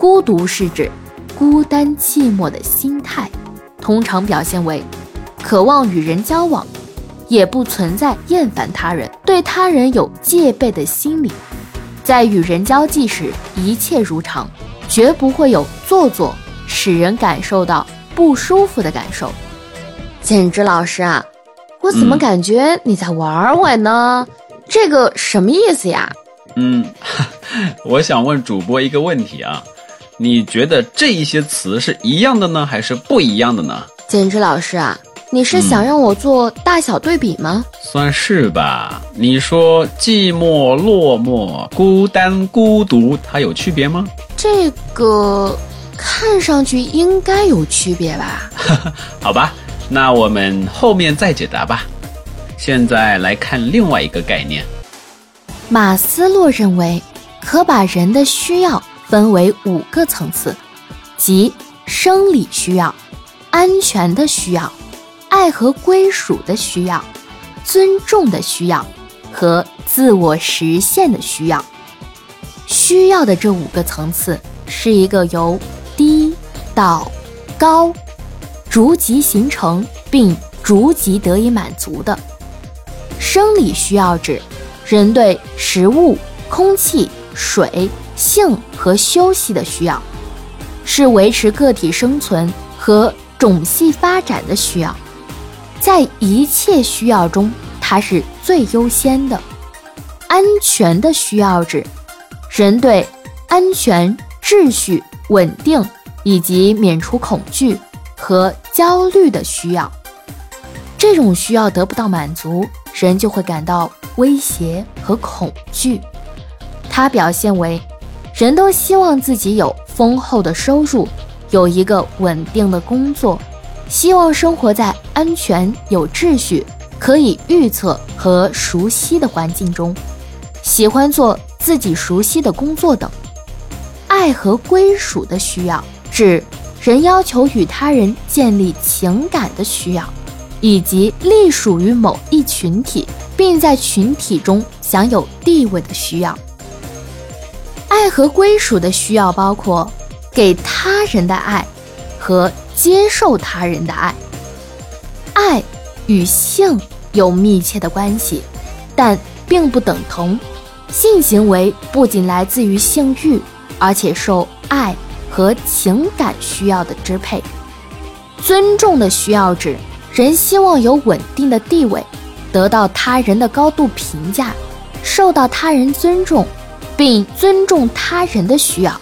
孤独是指孤单寂寞的心态，通常表现为渴望与人交往，也不存在厌烦他人、对他人有戒备的心理。在与人交际时，一切如常，绝不会有做作，使人感受到不舒服的感受。简直老师啊，我怎么感觉你在玩我呢？这个什么意思呀？嗯，我想问主播一个问题啊，你觉得这一些词是一样的呢，还是不一样的呢？简直老师啊！你是想让我做大小对比吗？算是吧。你说寂寞、落寞、孤单、孤独，它有区别吗？这个看上去应该有区别吧。好吧，那我们后面再解答吧。现在来看另外一个概念。马斯洛认为，可把人的需要分为五个层次，即生理需要、安全的需要。爱和归属的需要，尊重的需要和自我实现的需要。需要的这五个层次是一个由低到高逐级形成并逐级得以满足的。生理需要指人对食物、空气、水、性和休息的需要，是维持个体生存和种系发展的需要。在一切需要中，它是最优先的。安全的需要指人对安全、秩序、稳定以及免除恐惧和焦虑的需要。这种需要得不到满足，人就会感到威胁和恐惧。它表现为人都希望自己有丰厚的收入，有一个稳定的工作。希望生活在安全、有秩序、可以预测和熟悉的环境中，喜欢做自己熟悉的工作等。爱和归属的需要，指人要求与他人建立情感的需要，以及隶属于某一群体，并在群体中享有地位的需要。爱和归属的需要包括给他人的爱和。接受他人的爱，爱与性有密切的关系，但并不等同。性行为不仅来自于性欲，而且受爱和情感需要的支配。尊重的需要指人希望有稳定的地位，得到他人的高度评价，受到他人尊重，并尊重他人的需要。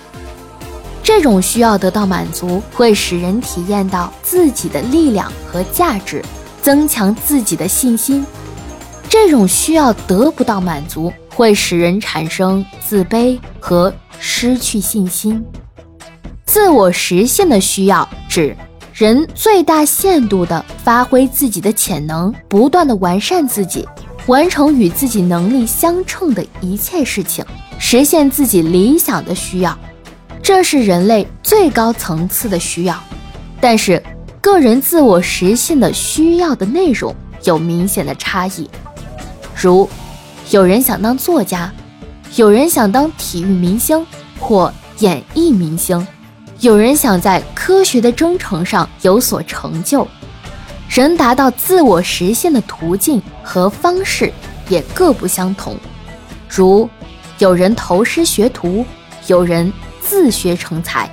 这种需要得到满足，会使人体验到自己的力量和价值，增强自己的信心。这种需要得不到满足，会使人产生自卑和失去信心。自我实现的需要指人最大限度地发挥自己的潜能，不断地完善自己，完成与自己能力相称的一切事情，实现自己理想的需要。这是人类最高层次的需要，但是个人自我实现的需要的内容有明显的差异。如，有人想当作家，有人想当体育明星或演艺明星，有人想在科学的征程上有所成就。人达到自我实现的途径和方式也各不相同。如，有人投师学徒，有人。自学成才，